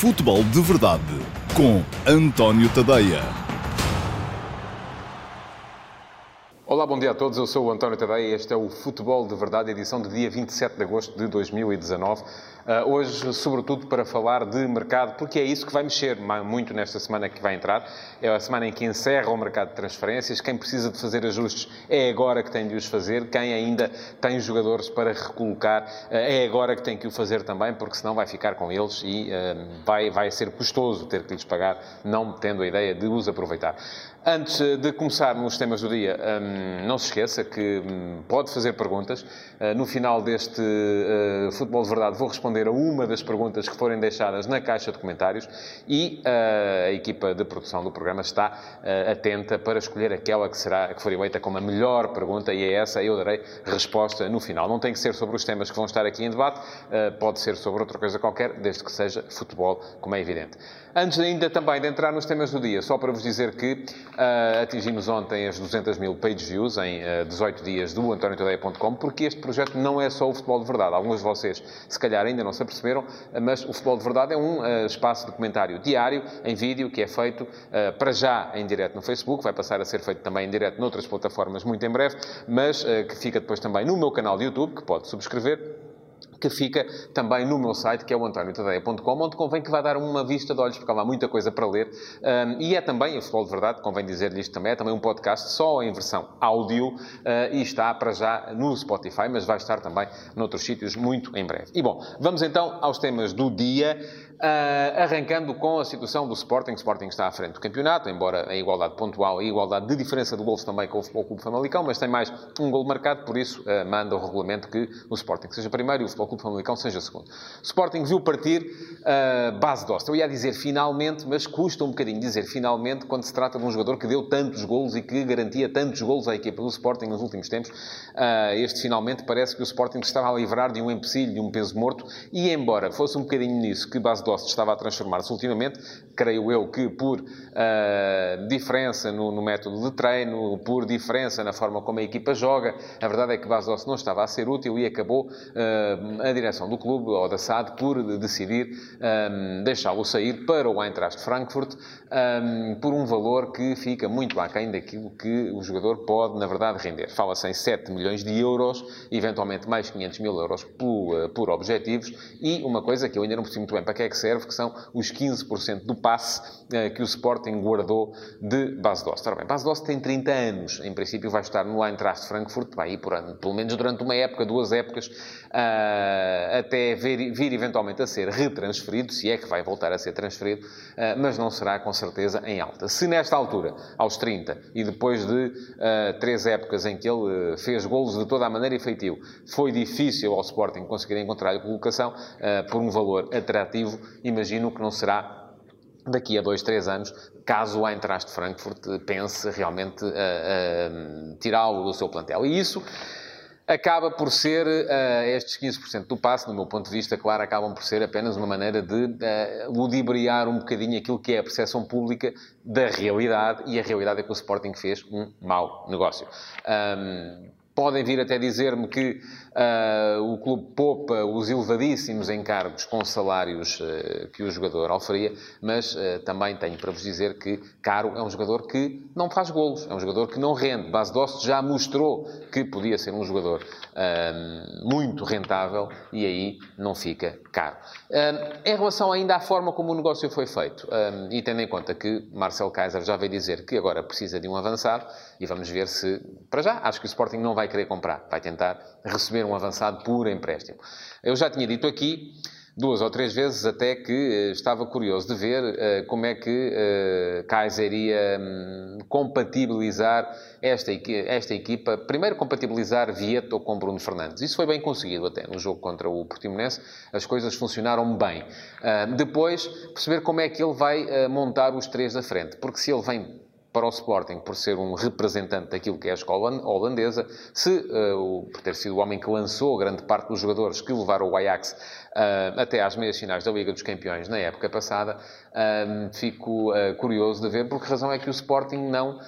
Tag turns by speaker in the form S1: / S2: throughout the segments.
S1: Futebol de Verdade com António Tadeia.
S2: Olá, bom dia a todos. Eu sou o António Tadeia e este é o Futebol de Verdade, edição de dia 27 de agosto de 2019. Uh, hoje, sobretudo, para falar de mercado, porque é isso que vai mexer muito nesta semana que vai entrar. É a semana em que encerra o mercado de transferências. Quem precisa de fazer ajustes é agora que tem de os fazer. Quem ainda tem jogadores para recolocar uh, é agora que tem que o fazer também, porque senão vai ficar com eles e uh, vai, vai ser custoso ter que lhes pagar, não tendo a ideia de os aproveitar. Antes de começarmos os temas do dia, um, não se esqueça que um, pode fazer perguntas. No final deste Futebol de Verdade vou responder a uma das perguntas que forem deixadas na caixa de comentários e uh, a equipa de produção do programa está atenta para escolher aquela que, será, que for eleita como a melhor pergunta e é essa eu darei resposta no final. Não tem que ser sobre os temas que vão estar aqui em debate, pode ser sobre outra coisa qualquer, desde que seja futebol, como é evidente. Antes ainda também de entrar nos temas do dia, só para vos dizer que uh, atingimos ontem as 200 mil page views em uh, ah, 18 dias do antoniotadeia.com, porque este projeto não é só o futebol de verdade. Alguns de vocês, se calhar, ainda não se aperceberam, mas o futebol de verdade é um uh, espaço de comentário diário, em vídeo, que é feito para já em direto no Facebook, vai passar a ser feito também em direto noutras plataformas muito em breve, mas que fica depois também no meu canal de YouTube, que pode subscrever que fica também no meu site, que é o antoniotadeia.com, onde convém que vá dar uma vista de olhos, porque há muita coisa para ler. Um, e é também, o Futebol de Verdade, convém dizer-lhe isto também, é também um podcast só em versão áudio uh, e está para já no Spotify, mas vai estar também noutros sítios muito em breve. E bom, vamos então aos temas do dia. Uh, arrancando com a situação do Sporting. O Sporting está à frente do campeonato, embora a igualdade pontual e a igualdade de diferença de gols também com o Futebol Clube Famalicão, mas tem mais um gol marcado, por isso uh, manda o regulamento que o Sporting seja primeiro e o Futebol Clube Famalicão seja segundo. O Sporting viu partir uh, base dosta. Eu ia dizer finalmente, mas custa um bocadinho dizer finalmente quando se trata de um jogador que deu tantos gols e que garantia tantos gols à equipa do Sporting nos últimos tempos. Este finalmente parece que o Sporting estava a livrar de um empecilho, de um peso morto, e embora fosse um bocadinho nisso que base dosta estava a transformar-se ultimamente, creio eu que por uh, diferença no, no, método de treino, por diferença na forma como a equipa joga, a verdade é que Bastos não estava a ser útil e acabou uh, a direção do clube, ou da SAD, por decidir um, deixá-lo sair para o Eintracht Frankfurt um, por um valor que fica muito aquém daquilo que o jogador pode, na verdade, render. Fala-se em 7 milhões de euros, eventualmente mais 500 mil euros por, por objetivos, e uma coisa que eu ainda não percebi muito bem para que é que serve, que são os 15% do passe uh, que o Sporting guardou de Bas Dost. Ora bem, Bas Dost tem 30 anos, em princípio vai estar no Eintracht Frankfurt, vai ir por ano, pelo menos durante uma época, duas épocas, uh, até vir, vir, eventualmente a ser retransferido, se é que vai voltar a ser transferido, mas não será com certeza em alta. Se nesta altura, aos 30, e depois de três épocas em que ele fez golos de toda a maneira efetivo, foi difícil ao Sporting conseguir encontrar a colocação por um valor atrativo, imagino que não será daqui a dois, três anos, caso o Eintracht Frankfurt pense realmente tirá-lo do seu plantel. E isso acaba por ser, uh, estes 15% do passe, do meu ponto de vista, claro, acabam por ser apenas uma maneira de uh, ludibriar um bocadinho aquilo que é a percepção pública da realidade, e a realidade é que o Sporting fez um mau negócio. Um, podem vir até dizer-me que Uh, o clube poupa os elevadíssimos encargos com salários uh, que o jogador oferia, mas uh, também tenho para vos dizer que Caro é um jogador que não faz golos, é um jogador que não rende. Base Dost já mostrou que podia ser um jogador muito rentável e aí não fica caro. em relação ainda à forma como o negócio foi feito, e tendo em conta que Marcel Kaiser já veio dizer que agora precisa de um avançado, e vamos ver se, para já, acho que o Sporting não vai querer comprar, vai tentar receber um avançado por empréstimo. Eu já tinha dito aqui, duas ou três vezes, até que uh, estava curioso de ver uh, como é que uh, Kaiser ia um, compatibilizar esta, esta equipa. Primeiro, compatibilizar Vieto com Bruno Fernandes. Isso foi bem conseguido até no jogo contra o Portimonense. As coisas funcionaram bem. depois, perceber como é que ele vai montar os três da frente. Porque se ele vem para o Sporting por ser um representante daquilo que é a escola holandesa, se, uh, por ter sido o homem que lançou grande parte dos jogadores que levaram o Ajax uh, até às meias finais da Liga dos Campeões na época passada, uh, fico curioso de ver por que razão é que o Sporting não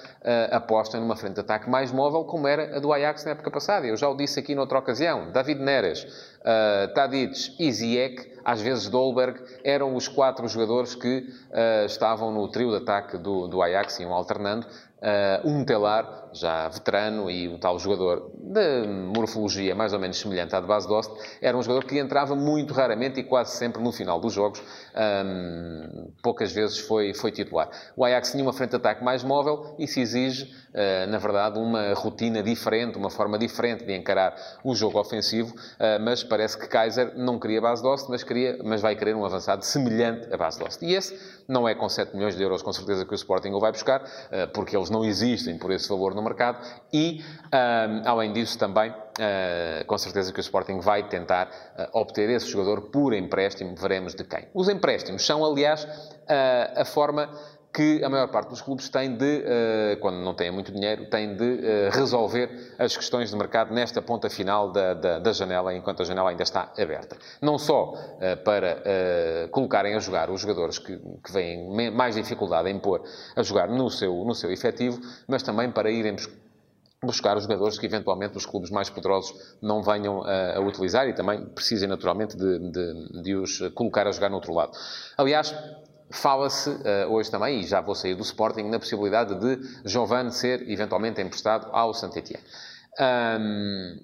S2: aposta numa frente de ataque mais móvel como era a do Ajax na época passada. Eu já o disse aqui noutra ocasião. David Neres uh, Tadic e Ziyech, às vezes Dolberg, eram os quatro jogadores que uh, estavam no trio de ataque do, do Ajax, iam alternando. Uh, um telar, já veterano e um tal jogador de morfologia mais ou menos semelhante à de base Dost, era um jogador que entrava muito raramente e quase sempre no final dos jogos. Um, poucas vezes foi, foi titular. O Ajax tinha uma frente de ataque mais móvel e se exige, uh, na verdade, uma rotina diferente, uma forma diferente de encarar o jogo ofensivo, uh, mas parece que Kaiser não queria base Dost, mas, queria, mas vai querer um avançado semelhante a base Dost. E esse não é com 7 milhões de euros, com certeza, que o Sporting o vai buscar, porque eles não existem por esse valor no mercado e, além disso, também, uh, com certeza que o Sporting vai tentar obter esse jogador por empréstimo, veremos de quem. Os empréstimos são, aliás, a forma que a maior parte dos clubes tem de, uh, quando não têm muito dinheiro, tem de uh, resolver as questões de mercado nesta ponta final da, da, da, janela, enquanto a janela ainda está aberta. Não só uh, para colocarem a jogar os jogadores que, que vêm mais dificuldade em pôr a jogar no seu, no seu efetivo, mas também para irem buscar os jogadores que eventualmente os clubes mais poderosos não venham a, a utilizar e também precisem naturalmente de, de, de os colocar a jogar no outro lado. Aliás, Fala-se uh, hoje também, e já vou sair do Sporting, na possibilidade de Giovanni ser eventualmente emprestado ao Saint-Étienne. Um,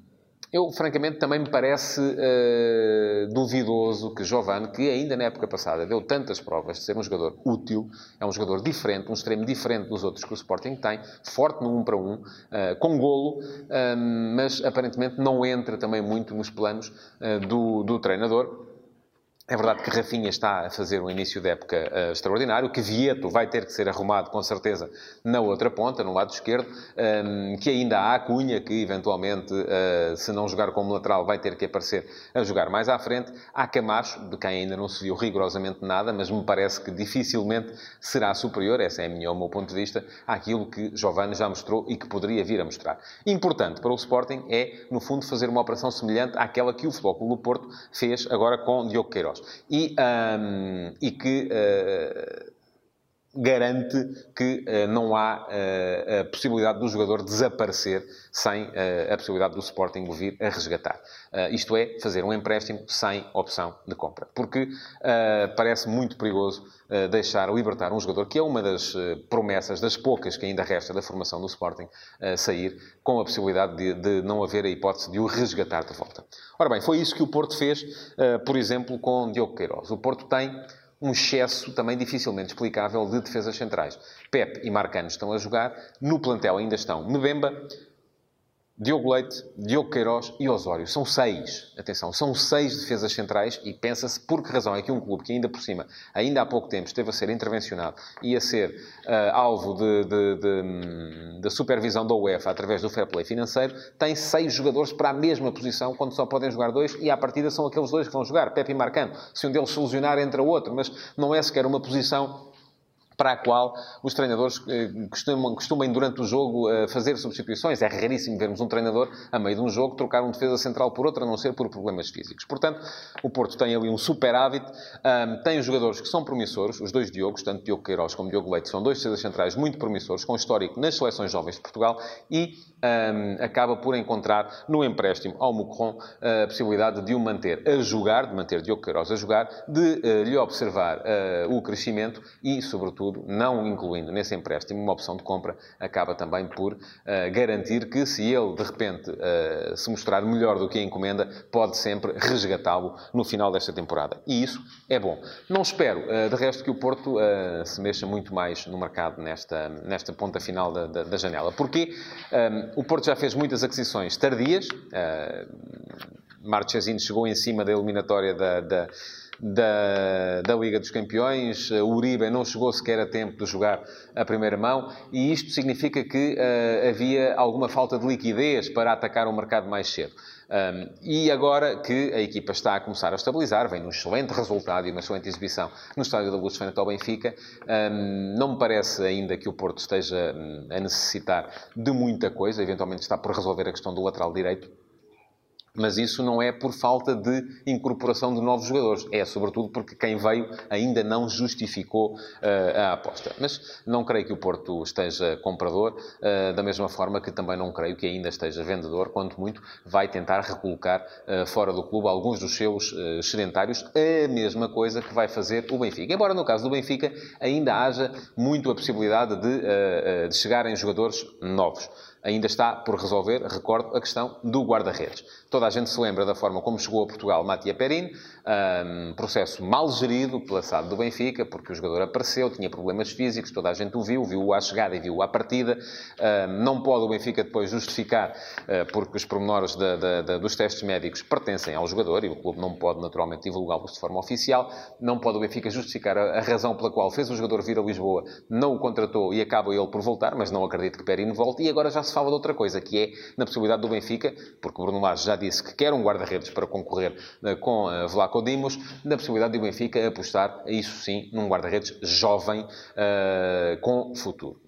S2: eu, francamente, também me parece uh, duvidoso que Giovanni, que ainda na época passada deu tantas provas de ser um jogador útil, é um jogador diferente, um extremo diferente dos outros que o Sporting tem, forte no 1 um para 1, um, uh, com golo, mas aparentemente não entra também muito nos planos do, do treinador. É verdade que Rafinha está a fazer um início de época uh, extraordinário, que Vieto vai ter que ser arrumado, com certeza, na outra ponta, no lado esquerdo, um, ehm, que ainda há a Cunha, que eventualmente, uh, se não jogar como lateral, vai ter que aparecer a jogar mais à frente. Há Camacho, de quem ainda não se viu rigorosamente nada, mas me parece que dificilmente será superior, essa é a minha, o meu ponto de vista, àquilo que Giovanni já mostrou e que poderia vir a mostrar. Importante para o Sporting é, no fundo, fazer uma operação semelhante àquela que o Futebol do Porto fez agora com Diogo Queiroz e, um, e que uh, garante que uh, não há uh, a possibilidade do jogador desaparecer sem uh, a possibilidade do Sporting o vir a resgatar. isto é, fazer um empréstimo sem opção de compra. Porque parece muito perigoso deixar libertar um jogador que é uma das promessas, das poucas que ainda resta da formação do Sporting, sair com a possibilidade de, de, não haver a hipótese de o resgatar de volta. Ora bem, foi isso que o Porto fez, por exemplo, com Diogo Queiroz. O Porto tem um excesso também dificilmente explicável de defesas centrais. Pep e Marcano estão a jogar, no plantel ainda estão Mbemba, Diogo Leite, Diogo Queiroz e Osório. São seis. Atenção, são seis defesas centrais e pensa-se por que razão é que um clube que ainda por cima, ainda há pouco tempo, esteve a ser intervencionado e a ser uh, alvo de, supervisão da UEFA através do fair play financeiro, tem seis jogadores para a mesma posição quando só podem jogar dois e à partida são aqueles dois que vão jogar, Pepe e Marcano. Se um deles solucionar, entra outro, mas não é sequer uma posição para a qual os treinadores eh, costumam, costumam durante o jogo, eh, fazer substituições. É raríssimo vermos um treinador, a meio de um jogo, trocar um defesa central por outro, a não ser por problemas físicos. Portanto, o Porto tem ali um super hábito, tem jogadores que são promissores, os dois Diogos, tanto Diogo Queiroz como Diogo Leite, são dois defesas centrais muito promissores, com histórico nas seleções jovens de Portugal e um, acaba por encontrar no empréstimo ao Mucron a possibilidade de o manter a jogar, de manter Diogo Queiroz a jogar, de uh, lhe observar uh, o crescimento e, sobretudo, não incluindo nesse empréstimo uma opção de compra, acaba também por uh, garantir que, se ele de repente se mostrar melhor do que a encomenda, pode sempre resgatá-lo no final desta temporada. E isso é bom. Não espero, de resto, que o Porto se mexa muito mais no mercado nesta, nesta ponta final da, da, da janela. Porquê? Um, o Porto já fez muitas aquisições tardias. Uh, chegou em cima da eliminatória da, da, da, da, Liga dos Campeões. O Uribe não chegou sequer a tempo de jogar a primeira mão. E isto significa que uh, havia alguma falta de liquidez para atacar o mercado mais cedo. Um, e agora que a equipa está a começar a estabilizar, vem num excelente resultado e uma excelente exibição no Estádio da Luz frente ao Benfica, um, não me parece ainda que o Porto esteja hum, a necessitar de muita coisa, eventualmente está por resolver a questão do lateral direito, Mas isso não é por falta de incorporação de novos jogadores. É, sobretudo, porque quem veio ainda não justificou uh, a aposta. Mas não creio que o Porto esteja comprador, uh, da mesma forma que também não creio que ainda esteja vendedor, quanto muito vai tentar recolocar uh, fora do clube alguns dos seus sedentários. A mesma coisa que vai fazer o Benfica. Embora no caso do Benfica ainda haja muito a possibilidade de, de chegarem jogadores novos ainda está por resolver, recordo, a questão do guarda-redes. Toda a gente se lembra da forma como chegou a Portugal Matia Perin, um processo mal gerido pela SAD do Benfica, porque o jogador apareceu, tinha problemas físicos, toda a gente o viu, viu-o à chegada e viu-o à partida. Um, não pode o Benfica depois justificar, uh, porque os pormenores dos testes médicos pertencem ao jogador e o clube não pode naturalmente divulgá-los de forma oficial. Não pode o Benfica justificar a, a, razão pela qual fez o jogador vir a Lisboa, não o contratou e acaba ele por voltar, mas não acredito que Perin volte. E agora já se fala de outra coisa, que é na possibilidade do Benfica, porque Bruno Lage já disse que quer um guarda-redes para concorrer uh, com uh, Vlaco Dimos, na possibilidade do Benfica apostar, isso sim, num guarda-redes jovem uh, com futuro.